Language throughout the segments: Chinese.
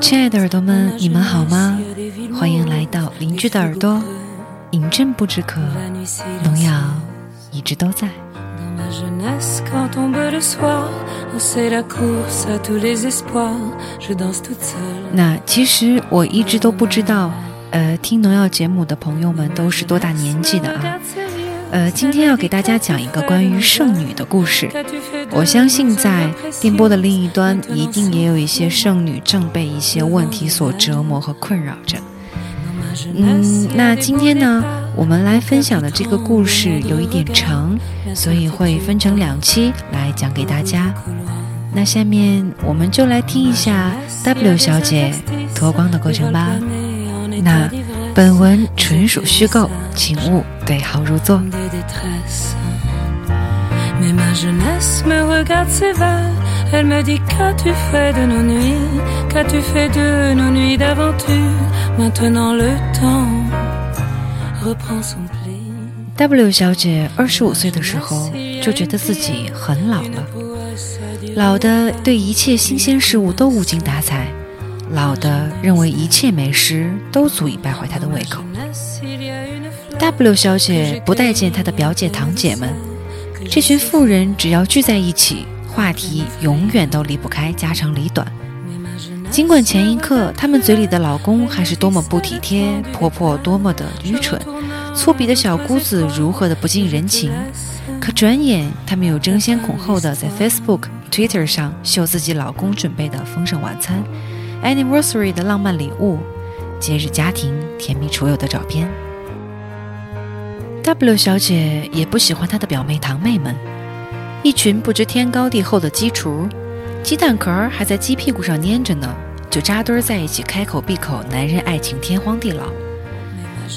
亲爱的耳朵们，你们好吗？欢迎来到邻居的耳朵。饮鸩不止渴，农药一直都在。那其实我一直都不知道，呃，听农药节目的朋友们都是多大年纪的啊？呃，今天要给大家讲一个关于剩女的故事。我相信在电波的另一端，一定也有一些剩女正被一些问题所折磨和困扰着。嗯，那今天呢，我们来分享的这个故事有一点长，所以会分成两期来讲给大家。那下面我们就来听一下 W 小姐脱光的过程吧。那本文纯属虚构，请勿对号入座。W 小姐二十五岁的时候就觉得自己很老了，老的对一切新鲜事物都无精打采，老的认为一切美食都足以败坏她的胃口。W 小姐不待见她的表姐堂姐们，这群妇人只要聚在一起。话题永远都离不开家长里短，尽管前一刻他们嘴里的老公还是多么不体贴，婆婆多么的愚蠢，粗鄙的小姑子如何的不近人情，可转眼他们又争先恐后的在 Facebook、Twitter 上秀自己老公准备的丰盛晚餐、Anniversary 的浪漫礼物、节日家庭甜蜜出游的照片。W 小姐也不喜欢她的表妹堂妹们。一群不知天高地厚的鸡雏，鸡蛋壳还在鸡屁股上粘着呢，就扎堆在一起，开口闭口男人爱情天荒地老。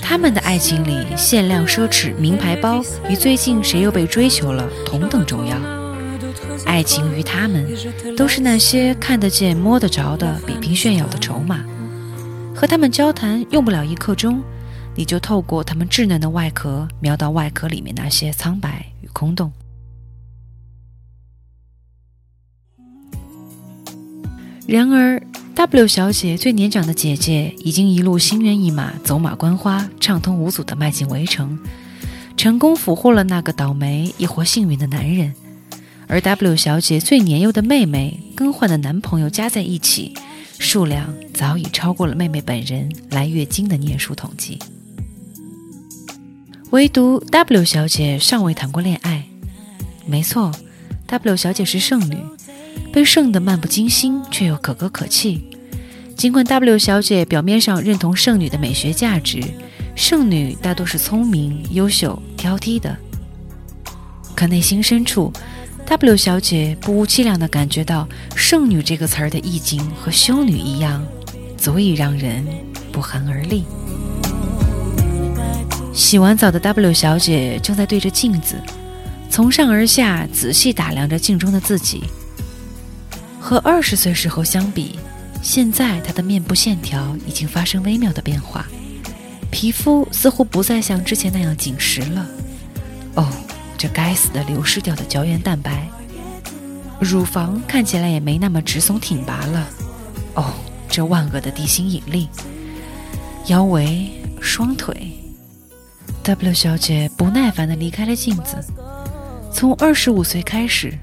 他们的爱情里，限量奢侈名牌包与最近谁又被追求了同等重要。爱情于他们，都是那些看得见摸得着的比拼炫耀的筹码。和他们交谈用不了一刻钟，你就透过他们稚嫩的外壳，瞄到外壳里面那些苍白与空洞。然而，W 小姐最年长的姐姐已经一路心猿意马、走马观花、畅通无阻地迈进围城，成功俘获了那个倒霉亦或幸运的男人。而 W 小姐最年幼的妹妹更换的男朋友加在一起，数量早已超过了妹妹本人来月经的年数统计。唯独 W 小姐尚未谈过恋爱。没错，W 小姐是剩女。被剩得漫不经心，却又可歌可泣。尽管 W 小姐表面上认同剩女的美学价值，剩女大多是聪明、优秀、挑剔的，可内心深处，W 小姐不无凄凉地感觉到“剩女”这个词儿的意境和修女一样，足以让人不寒而栗。洗完澡的 W 小姐正在对着镜子，从上而下仔细打量着镜中的自己。和二十岁时候相比，现在她的面部线条已经发生微妙的变化，皮肤似乎不再像之前那样紧实了。哦，这该死的流失掉的胶原蛋白！乳房看起来也没那么直耸挺拔了。哦，这万恶的地心引力！腰围、双腿，W 小姐不耐烦地离开了镜子。从二十五岁开始。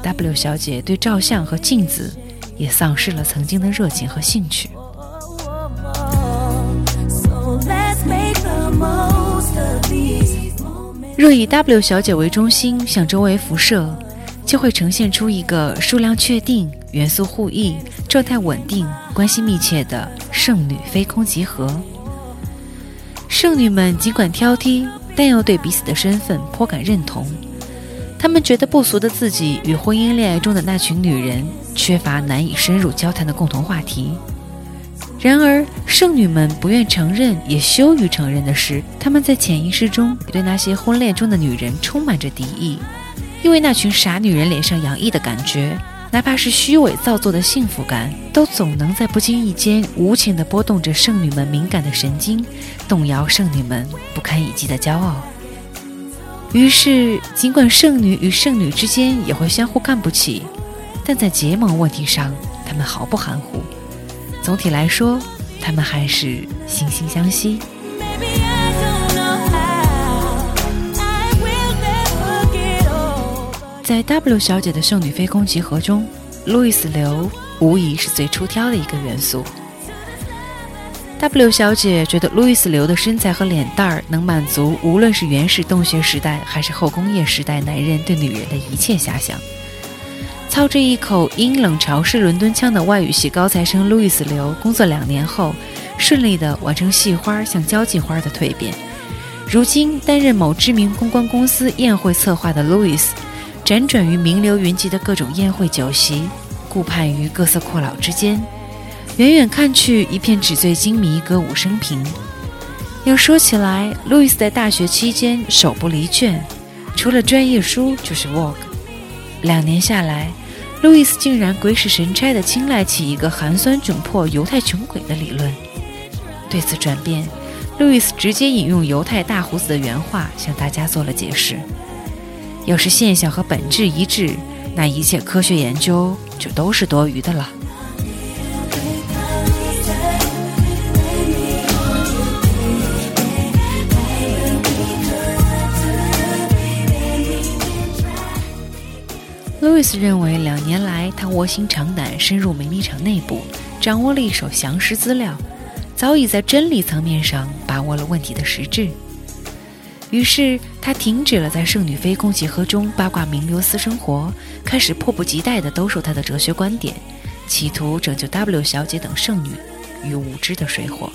W 小姐对照相和镜子也丧失了曾经的热情和兴趣。若以 W 小姐为中心向周围辐射，就会呈现出一个数量确定、元素互异、状态稳定、关系密切的剩女飞空集合。剩女们尽管挑剔，但又对彼此的身份颇感认同。他们觉得不俗的自己与婚姻恋爱中的那群女人缺乏难以深入交谈的共同话题。然而，剩女们不愿承认，也羞于承认的是，他们在潜意识中对那些婚恋中的女人充满着敌意，因为那群傻女人脸上洋溢的感觉，哪怕是虚伪造作的幸福感，都总能在不经意间无情地拨动着剩女们敏感的神经，动摇剩女们不堪一击的骄傲。于是，尽管剩女与剩女之间也会相互看不起，但在结盟问题上她们毫不含糊。总体来说，他们还是惺惺相惜。在 W 小姐的圣女飞空集合中，路易斯流无疑是最出挑的一个元素。W 小姐觉得路易斯流的身材和脸蛋儿能满足无论是原始洞穴时代还是后工业时代男人对女人的一切遐想。操着一口阴冷潮湿伦敦腔的外语系高材生路易斯刘，工作两年后，顺利地完成系花向交际花的蜕变。如今担任某知名公关公司宴会策划的路易斯。辗转于名流云集的各种宴会酒席，顾盼于各色阔佬之间，远远看去，一片纸醉金迷，歌舞升平。要说起来，路易斯在大学期间手不离卷，除了专业书就是 work。两年下来，路易斯竟然鬼使神差地青睐起一个寒酸窘迫犹太穷鬼的理论。对此转变，路易斯直接引用犹太大胡子的原话向大家做了解释。要是现象和本质一致，那一切科学研究就都是多余的了。路易斯认为，两年来他卧薪尝胆，深入名利场内部，掌握了一手详实资料，早已在真理层面上把握了问题的实质。于是他停止了在圣女飞空集合中八卦名流私生活，开始迫不及待地兜售他的哲学观点，企图拯救 W 小姐等圣女于无知的水火。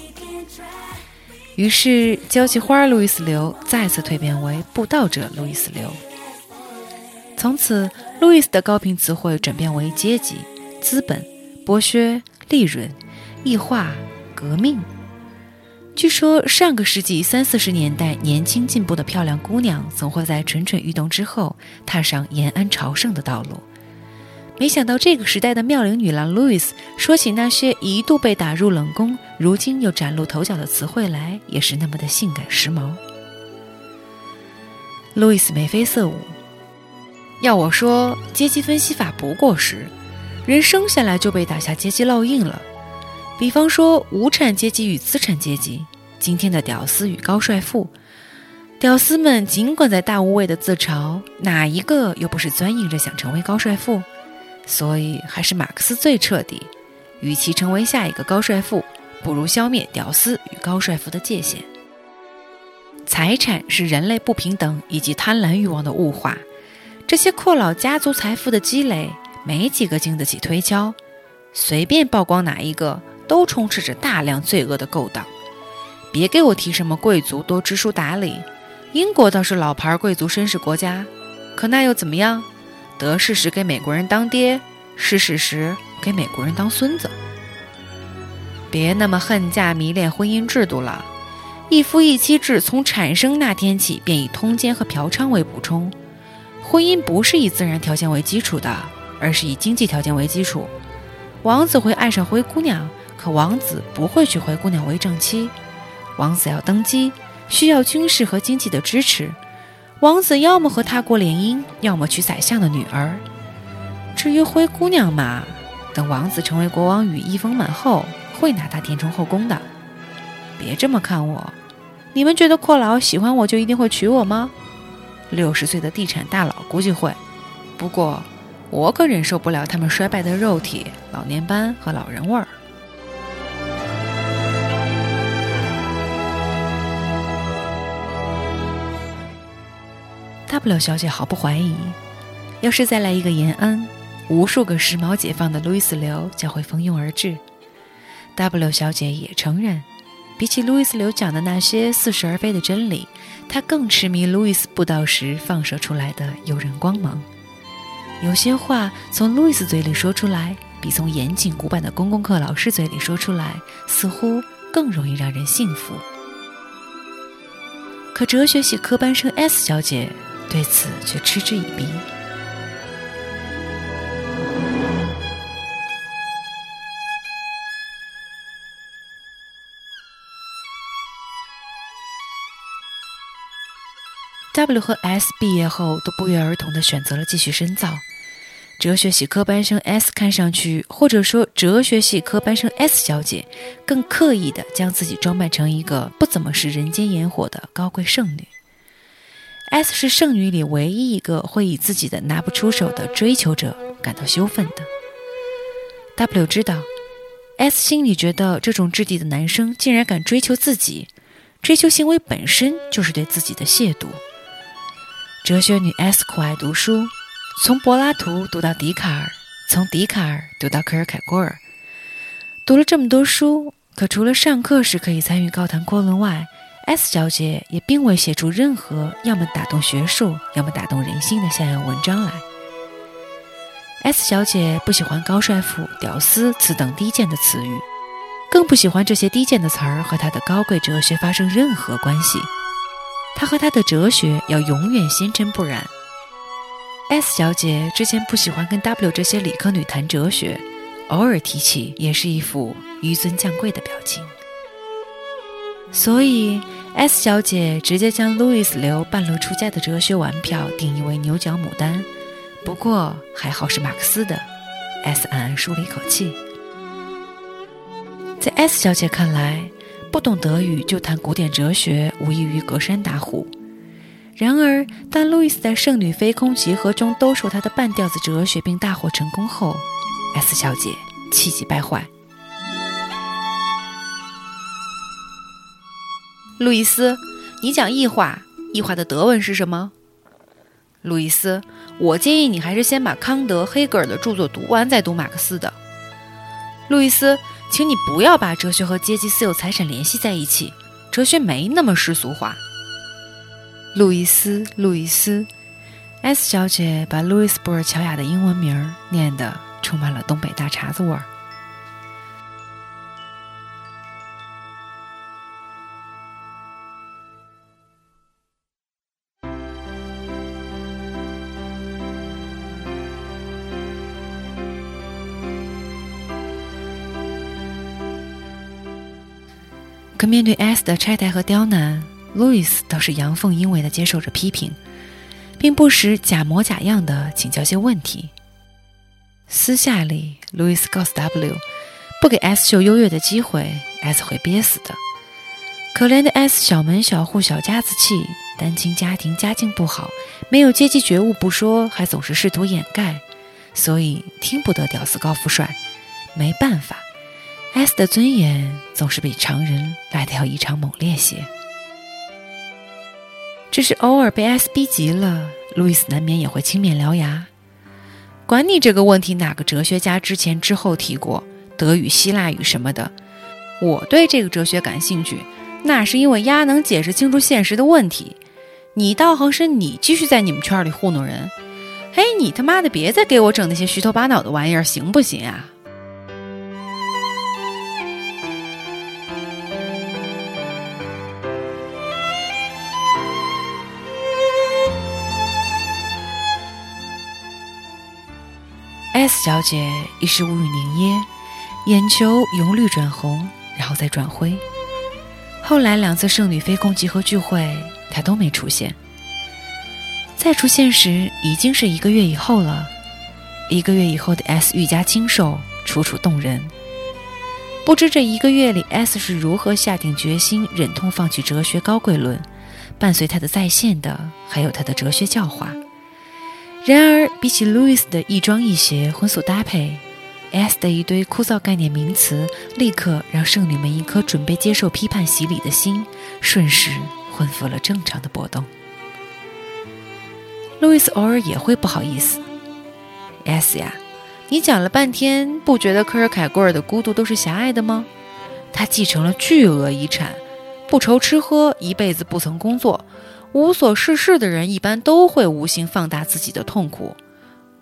于是交际花路易斯流再次蜕变为布道者路易斯流。从此，路易斯的高频词汇转变为阶级、资本、剥削、利润、异化、革命。据说上个世纪三四十年代，年轻进步的漂亮姑娘总会在蠢蠢欲动之后踏上延安朝圣的道路。没想到这个时代的妙龄女郎路易斯说起那些一度被打入冷宫，如今又崭露头角的词汇来，也是那么的性感时髦。路易斯眉飞色舞。要我说，阶级分析法不过时，人生下来就被打下阶级烙印了。比方说，无产阶级与资产阶级，今天的屌丝与高帅富，屌丝们尽管在大无畏的自嘲，哪一个又不是钻营着想成为高帅富？所以还是马克思最彻底。与其成为下一个高帅富，不如消灭屌丝与高帅富的界限。财产是人类不平等以及贪婪欲望的物化，这些阔佬家族财富的积累，没几个经得起推敲，随便曝光哪一个。都充斥着大量罪恶的勾当，别给我提什么贵族多知书达理。英国倒是老牌贵族绅士国家，可那又怎么样？得势时给美国人当爹，失势时给美国人当孙子。别那么恨嫁迷恋婚姻制度了，一夫一妻制从产生那天起便以通奸和嫖娼为补充。婚姻不是以自然条件为基础的，而是以经济条件为基础。王子会爱上灰姑娘。可王子不会娶灰姑娘为正妻，王子要登基，需要军事和经济的支持。王子要么和他国联姻，要么娶宰相的女儿。至于灰姑娘嘛，等王子成为国王，羽翼丰满后，会拿她填充后宫的。别这么看我，你们觉得阔佬喜欢我就一定会娶我吗？六十岁的地产大佬估计会，不过我可忍受不了他们衰败的肉体、老年斑和老人味儿。W 小姐毫不怀疑，要是再来一个延安，无数个时髦解放的路易斯流将会蜂拥而至。W 小姐也承认，比起路易斯流讲的那些似是而非的真理，他更痴迷路易斯布道时放射出来的诱人光芒。有些话从路易斯嘴里说出来，比从严谨古板的公共课老师嘴里说出来，似乎更容易让人信服。可哲学系科班生 S 小姐。对此却嗤之以鼻。W 和 S 毕业后都不约而同的选择了继续深造，哲学系科班生 S 看上去，或者说哲学系科班生 S 小姐，更刻意地将自己装扮成一个不怎么是人间烟火的高贵圣女。S 是圣女里唯一一个会以自己的拿不出手的追求者感到羞愤的。W 知道，S 心里觉得这种质地的男生竟然敢追求自己，追求行为本身就是对自己的亵渎。哲学女 S 酷爱读书。从柏拉图读到笛卡尔，从笛卡尔读到科尔凯郭尔，读了这么多书，可除了上课时可以参与高谈阔论外，S 小姐也并未写出任何要么打动学术，要么打动人心的像样文章来。S 小姐不喜欢高帅富、屌丝此等低贱的词语，更不喜欢这些低贱的词儿和她的高贵哲学发生任何关系。他和他的哲学要永远纤尘不染。S 小姐之前不喜欢跟 W 这些理科女谈哲学，偶尔提起也是一副纡尊降贵的表情。所以 S 小姐直接将路易斯流半路出家的哲学玩票定义为牛角牡丹。不过还好是马克思的，S 暗暗舒了一口气。在 S 小姐看来，不懂德语就谈古典哲学，无异于隔山打虎。然而，当路易斯在《圣女飞空集合》中兜售他的半吊子哲学并大获成功后，S 小姐气急败坏。路易斯，你讲异化，异化的德文是什么？路易斯，我建议你还是先把康德、黑格尔的著作读完，再读马克思的。路易斯，请你不要把哲学和阶级私有财产联系在一起，哲学没那么世俗化。路易斯，路易斯，S 小姐把路易斯·布尔乔亚的英文名念得充满了东北大碴子味儿。可面对 S 的拆台和刁难。路易斯倒是阳奉阴违地接受着批评，并不时假模假样地请教些问题。私下里，路易斯告诉 W，不给 S 秀优越的机会，S 会憋死的。可怜的 S 小门小户小家子气，单亲家庭家境不好，没有阶级觉悟不说，还总是试图掩盖，所以听不得屌丝高富帅。没办法，S 的尊严总是比常人来的要异常猛烈些。只是偶尔被 S 逼急了，路易斯难免也会青面獠牙。管你这个问题哪个哲学家之前之后提过，德语、希腊语什么的，我对这个哲学感兴趣，那是因为鸭能解释清楚现实的问题。你倒好是你继续在你们圈里糊弄人，嘿，你他妈的别再给我整那些虚头巴脑的玩意儿，行不行啊？S 小姐一时无语凝噎，眼球由绿转红，然后再转灰。后来两次圣女飞空集合聚会，她都没出现。再出现时，已经是一个月以后了。一个月以后的 S 愈加清瘦，楚楚动人。不知这一个月里，S 是如何下定决心，忍痛放弃哲学高贵论，伴随他的在线的，还有他的哲学教化。然而，比起路易斯的亦庄亦谐、荤素搭配，S 的一堆枯燥概念名词，立刻让圣女们一颗准备接受批判洗礼的心，瞬时恢复了正常的波动。路易斯偶尔也会不好意思：“S 呀，你讲了半天，不觉得科尔凯郭尔的孤独都是狭隘的吗？他继承了巨额遗产，不愁吃喝，一辈子不曾工作。”无所事事的人一般都会无心放大自己的痛苦，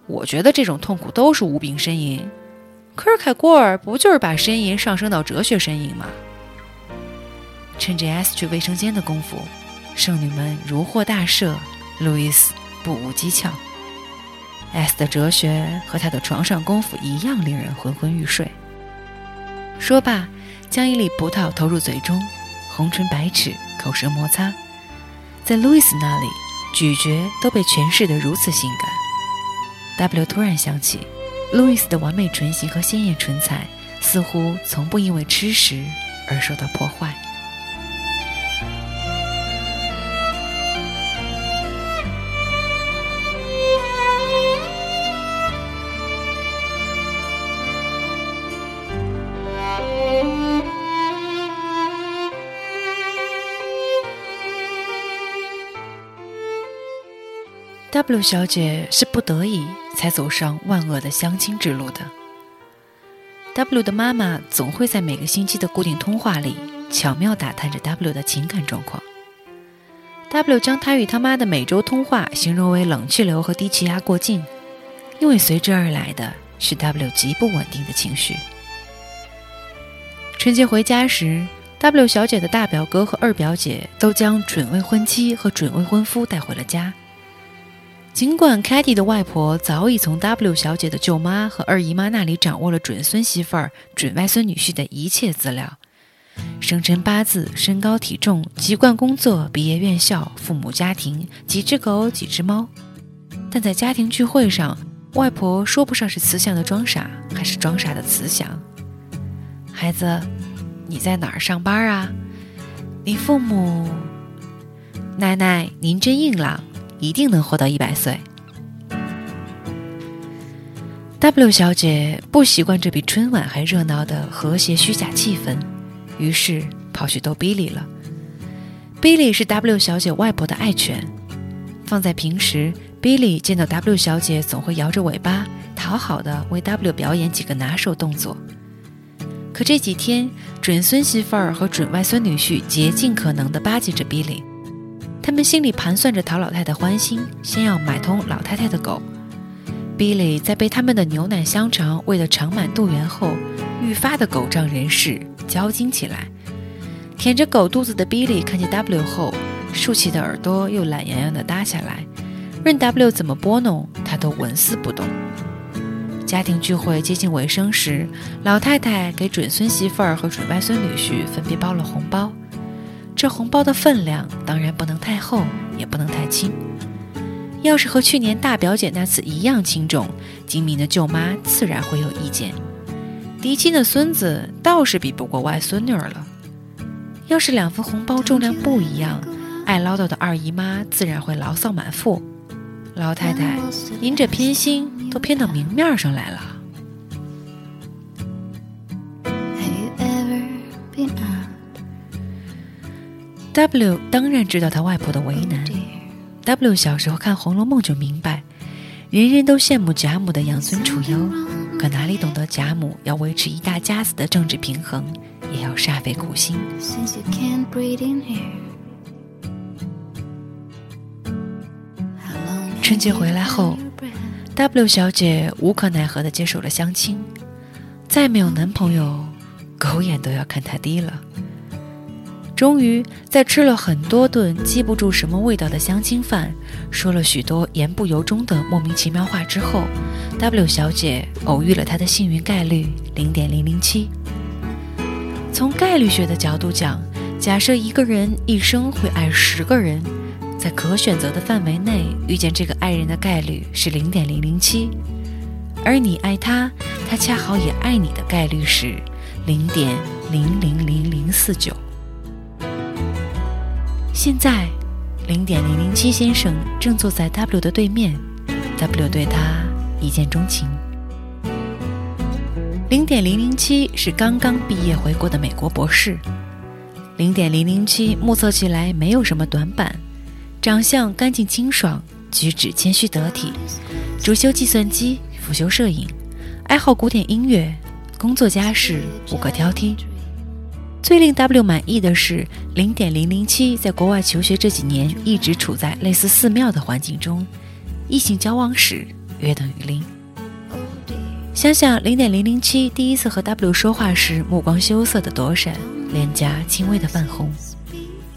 我觉得这种痛苦都是无病呻吟。科尔凯郭尔不就是把呻吟上升到哲学呻吟吗？趁着 S 去卫生间的功夫，圣女们如获大赦，路易斯不无讥诮。S 的哲学和他的床上功夫一样令人昏昏欲睡。说罢，将一粒葡萄投入嘴中，红唇白齿，口舌摩擦。在 Louis 那里，咀嚼都被诠释得如此性感。W 突然想起，，Louis 的完美唇形和鲜艳唇彩似乎从不因为吃食而受到破坏。W 小姐是不得已才走上万恶的相亲之路的。W 的妈妈总会在每个星期的固定通话里巧妙打探着 W 的情感状况。W 将他与他妈的每周通话形容为冷气流和低气压过境，因为随之而来的是 W 极不稳定的情绪。春节回家时，W 小姐的大表哥和二表姐都将准未婚妻和准未婚夫带回了家。尽管 k a t i y 的外婆早已从 W 小姐的舅妈和二姨妈那里掌握了准孙媳妇儿、准外孙女婿的一切资料，生辰八字、身高体重、籍贯工作、毕业院校、父母家庭、几只狗、几只猫，但在家庭聚会上，外婆说不上是慈祥的装傻，还是装傻的慈祥。孩子，你在哪儿上班啊？你父母？奶奶，您真硬朗。一定能活到一百岁。W 小姐不习惯这比春晚还热闹的和谐虚假气氛，于是跑去逗 Billy 了。Billy 是 W 小姐外婆的爱犬，放在平时，Billy 见到 W 小姐总会摇着尾巴，讨好的为 W 表演几个拿手动作。可这几天，准孙媳妇儿和准外孙女婿竭尽可能的巴结着 Billy。他们心里盘算着讨老太太欢心，先要买通老太太的狗。Billy 在被他们的牛奶香肠喂得肠满肚圆后，愈发的狗仗人势，骄矜起来。舔着狗肚子的 Billy 看见 W 后，竖起的耳朵又懒洋洋地耷下来，任 W 怎么拨弄，他都纹丝不动。家庭聚会接近尾声时，老太太给准孙媳妇儿和准外孙女婿分别包了红包。这红包的分量当然不能太厚，也不能太轻。要是和去年大表姐那次一样轻重，精明的舅妈自然会有意见。嫡亲的孙子倒是比不过外孙女儿了。要是两份红包重量不一样，爱唠叨的二姨妈自然会牢骚满腹。老太太，您这偏心都偏到明面上来了。W 当然知道他外婆的为难。W 小时候看《红楼梦》就明白，人人都羡慕贾母的养尊处优，可哪里懂得贾母要维持一大家子的政治平衡，也要煞费苦心。春节回来后，W 小姐无可奈何地接受了相亲，再没有男朋友，狗眼都要看她低了。终于在吃了很多顿记不住什么味道的相亲饭，说了许多言不由衷的莫名其妙话之后，W 小姐偶遇了她的幸运概率零点零零七。从概率学的角度讲，假设一个人一生会爱十个人，在可选择的范围内遇见这个爱人的概率是零点零零七，而你爱他，他恰好也爱你的概率是零点零零零零四九。现在，零点零零七先生正坐在 W 的对面，W 对他一见钟情。零点零零七是刚刚毕业回国的美国博士。零点零零七目测起来没有什么短板，长相干净清爽，举止谦虚得体，主修计算机，辅修摄影，爱好古典音乐，工作家事无可挑剔。最令 W 满意的是，零点零零七在国外求学这几年一直处在类似寺庙的环境中，异性交往史约等于零。想想零点零零七第一次和 W 说话时，目光羞涩的躲闪，脸颊轻微的泛红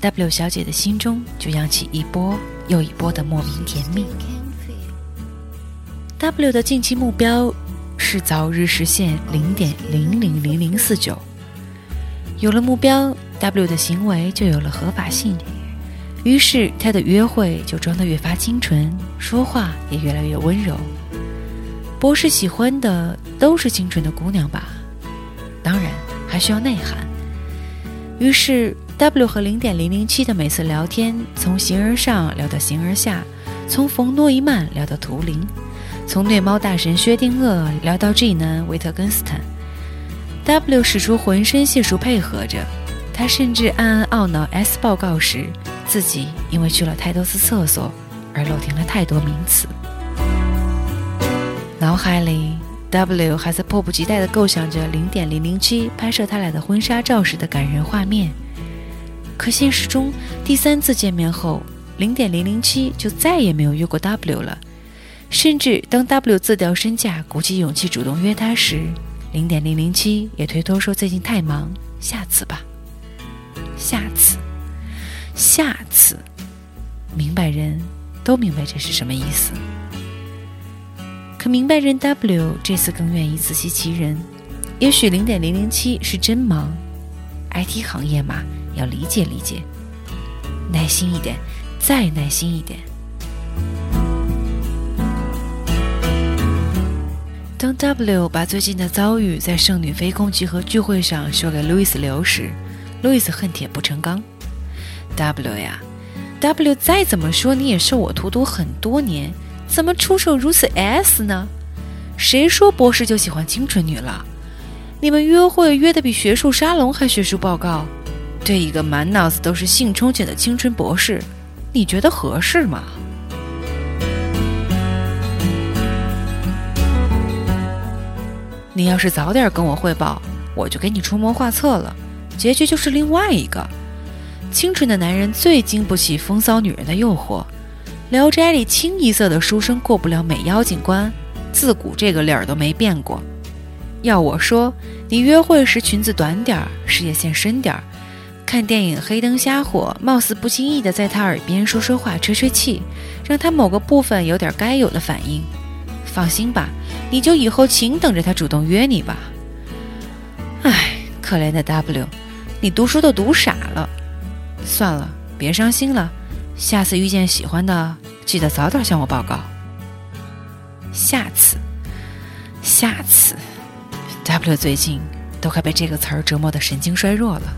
，W 小姐的心中就扬起一波又一波的莫名甜蜜。W 的近期目标是早日实现零点零零零零四九。有了目标，W 的行为就有了合法性，于是他的约会就装得越发清纯，说话也越来越温柔。博士喜欢的都是清纯的姑娘吧？当然，还需要内涵。于是，W 和零点零零七的每次聊天，从形而上聊到形而下，从冯诺依曼聊到图灵，从虐猫大神薛定谔聊到 G 男维特根斯坦。W 使出浑身解数配合着，他甚至暗暗懊恼 S 报告时自己因为去了太多次厕所而漏听了太多名词。脑海里，W 还在迫不及待地构想着零点零零七拍摄他俩的婚纱照时的感人画面。可现实中，第三次见面后，零点零零七就再也没有约过 W 了。甚至当 W 自掉身价，鼓起勇气主动约他时，零点零零七也推脱说最近太忙，下次吧。下次，下次，明白人都明白这是什么意思。可明白人 W 这次更愿意自欺欺人，也许零点零零七是真忙，IT 行业嘛，要理解理解，耐心一点，再耐心一点。当 W 把最近的遭遇在圣女飞空集合聚会上说给路易斯刘时，路易斯恨铁不成钢。W 呀，W 再怎么说你也受我荼毒很多年，怎么出手如此 S 呢？谁说博士就喜欢清纯女了？你们约会约的比学术沙龙还学术报告，对一个满脑子都是性憧憬的青春博士，你觉得合适吗？你要是早点跟我汇报，我就给你出谋划策了，结局就是另外一个。清纯的男人最经不起风骚女人的诱惑，《聊斋》里清一色的书生过不了美妖精关，自古这个理儿都没变过。要我说，你约会时裙子短点儿，事业线深点儿，看电影黑灯瞎火，貌似不经意的在他耳边说说话、吹吹气，让他某个部分有点该有的反应。放心吧，你就以后请等着他主动约你吧。唉，可怜的 W，你读书都读傻了。算了，别伤心了。下次遇见喜欢的，记得早点向我报告。下次，下次，W 最近都快被这个词儿折磨的神经衰弱了。